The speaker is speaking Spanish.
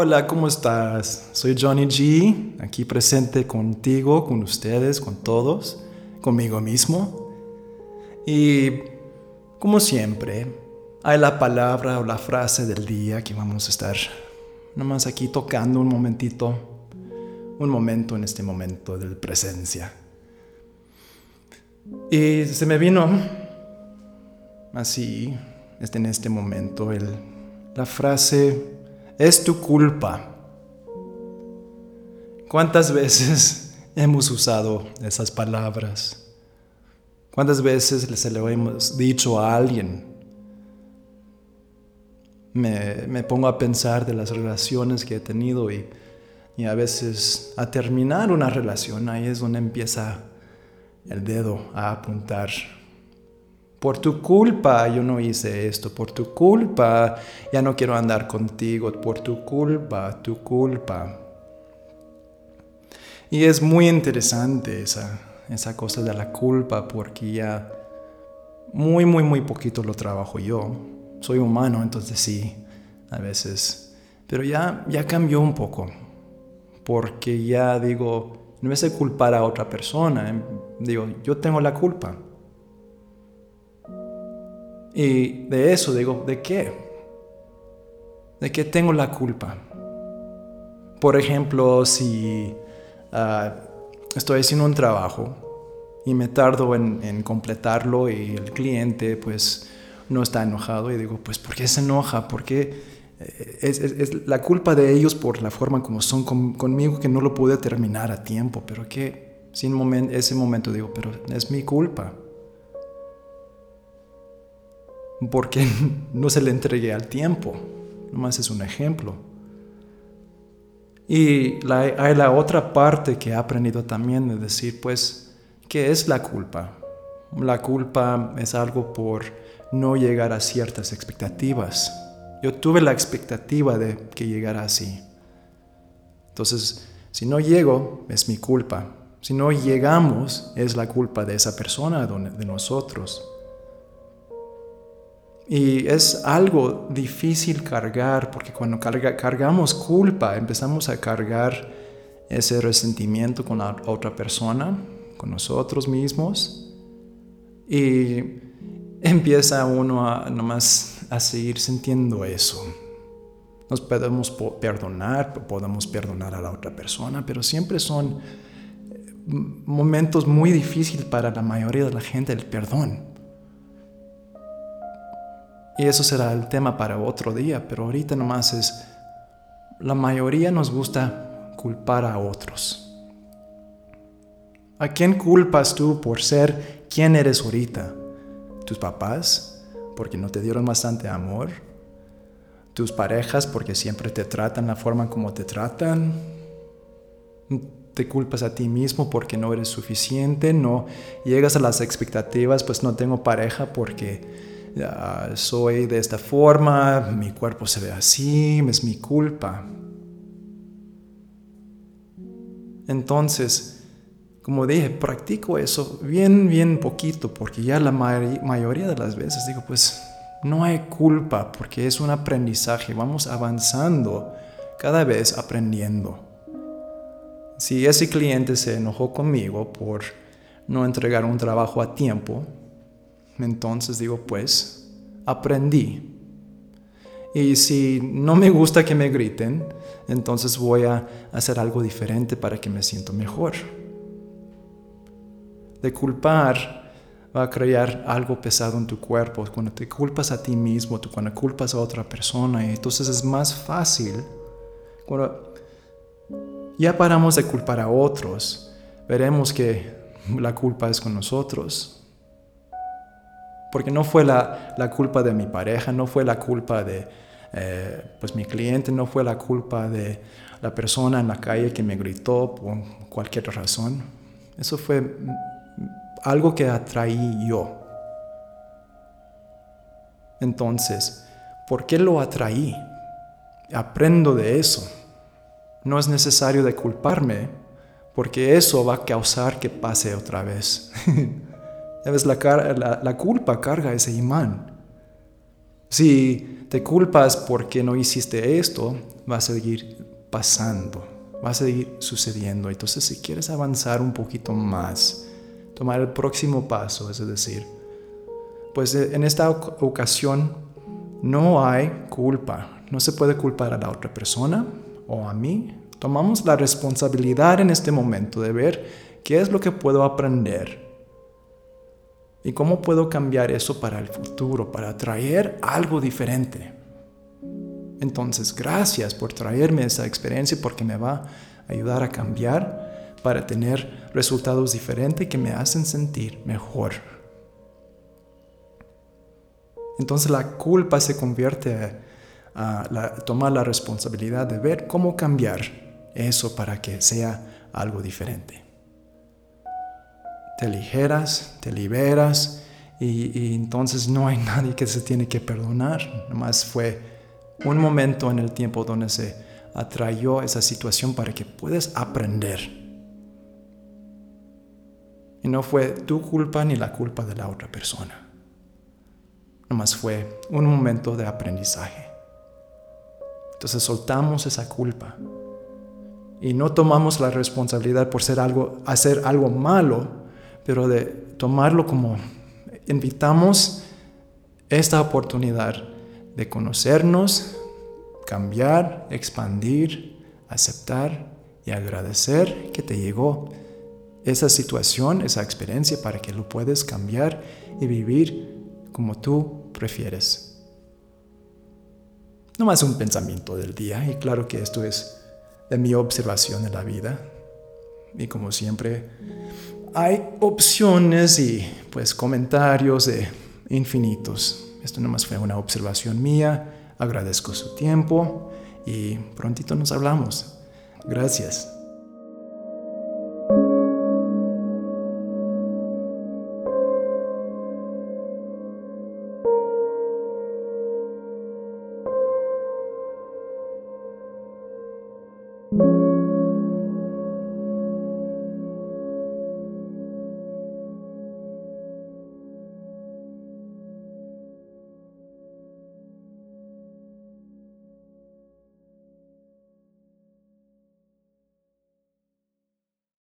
Hola, ¿cómo estás? Soy Johnny G, aquí presente contigo, con ustedes, con todos, conmigo mismo. Y como siempre, hay la palabra o la frase del día que vamos a estar nomás aquí tocando un momentito, un momento en este momento de presencia. Y se me vino así, en este momento, el, la frase es tu culpa. ¿Cuántas veces hemos usado esas palabras? ¿Cuántas veces se lo hemos dicho a alguien? Me, pongo a pensar de las relaciones que he tenido y, y a veces a terminar una relación, ahí es donde empieza el dedo a apuntar por tu culpa yo no hice esto, por tu culpa ya no quiero andar contigo, por tu culpa, tu culpa. Y es muy interesante esa, esa cosa de la culpa porque ya muy, muy, muy poquito lo trabajo yo. Soy humano, entonces sí, a veces. Pero ya, ya cambió un poco. Porque ya digo, en vez de culpar a otra persona, digo, yo tengo la culpa. Y de eso digo, ¿de qué? ¿De qué tengo la culpa? Por ejemplo, si ah, estoy haciendo un trabajo y me tardo en, completarlo y el cliente pues no está enojado y digo, pues ¿por qué se enoja? ¿Por qué? Eh, es, la culpa de ellos por la forma como son conmigo que no lo pude terminar a tiempo, pero que sin ese momento digo, pero es mi culpa porque no se le entregué al tiempo. Nomás es un ejemplo. Y hay la otra parte que he aprendido también de decir, pues, ¿qué es la culpa? La culpa es algo por no llegar a ciertas expectativas. Yo tuve la expectativa de que llegara así. Entonces, si no llego, es mi culpa. Si no llegamos, es la culpa de esa persona, de nosotros. Y es algo difícil cargar, porque cuando cargamos culpa, empezamos a cargar ese resentimiento con la otra persona, con nosotros mismos, y empieza uno a nomás a seguir sintiendo eso. Nos podemos perdonar, podemos perdonar a la otra persona, pero siempre son eh, momentos muy difíciles para la mayoría de la gente el perdón. Y eso será el tema para otro día, pero ahorita nomás es, la mayoría nos gusta culpar a otros. ¿A quién culpas tú por ser quien eres ahorita? ¿Tus papás? Porque no te dieron bastante amor. ¿Tus parejas? Porque siempre te tratan la forma como te tratan. Te culpas a ti mismo porque no eres suficiente, no llegas a las expectativas, pues no tengo pareja porque soy de esta forma, mi cuerpo se ve así, es mi culpa. Entonces, como dije, practico eso bien, bien poquito, porque ya la mayoría de las veces digo, pues no hay culpa, porque es un aprendizaje, vamos avanzando, cada vez aprendiendo. Si ese cliente se enojó conmigo por no entregar un trabajo a tiempo, entonces digo, pues, aprendí. Y si no me gusta que me griten, entonces voy a hacer algo diferente para que me sienta mejor. De culpar va a crear algo pesado en tu cuerpo. Cuando te culpas a ti mismo, cuando culpas a otra persona, entonces es más fácil. Cuando ya paramos de culpar a otros, veremos que la culpa es con nosotros. Porque no fue la, culpa de mi pareja, no fue la culpa de eh, pues mi cliente, no fue la culpa de la persona en la calle que me gritó por cualquier razón. Eso fue algo que atraí yo. Entonces, ¿por qué lo atraí? Aprendo de eso. No es necesario de culparme, porque eso va a causar que pase otra vez. la, la, culpa carga ese imán. Si te culpas porque no hiciste esto, va a seguir pasando, va a seguir sucediendo. Entonces si quieres avanzar un poquito más, tomar el próximo paso, es decir, pues eh, en esta ocasión no hay culpa, no se puede culpar a la otra persona o a mí. Tomamos la responsabilidad en este momento de ver qué es lo que puedo aprender ¿Y cómo puedo cambiar eso para el futuro, para traer algo diferente? Entonces, gracias por traerme esa experiencia porque me va a ayudar a cambiar para tener resultados diferentes que me hacen sentir mejor. Entonces la culpa se convierte a, tomar la responsabilidad de ver cómo cambiar eso para que sea algo diferente te aligeras, te liberas y, entonces no hay nadie que se tiene que perdonar. Nomás fue un momento en el tiempo donde se atrayó esa situación para que puedas aprender. Y no fue tu culpa ni la culpa de la otra persona. Nomás fue un momento de aprendizaje. Entonces soltamos esa culpa y no tomamos la responsabilidad por ser algo, hacer algo malo pero de tomarlo como invitamos esta oportunidad de conocernos, cambiar, expandir, aceptar y agradecer que te llegó esa situación, esa experiencia para que lo puedas cambiar y vivir como tú prefieres. No más un pensamiento del día y claro que esto es de mi observación de la vida y como siempre hay opciones y pues comentarios infinitos. Esto nomás fue una observación mía. Agradezco su tiempo y prontito nos hablamos. Gracias.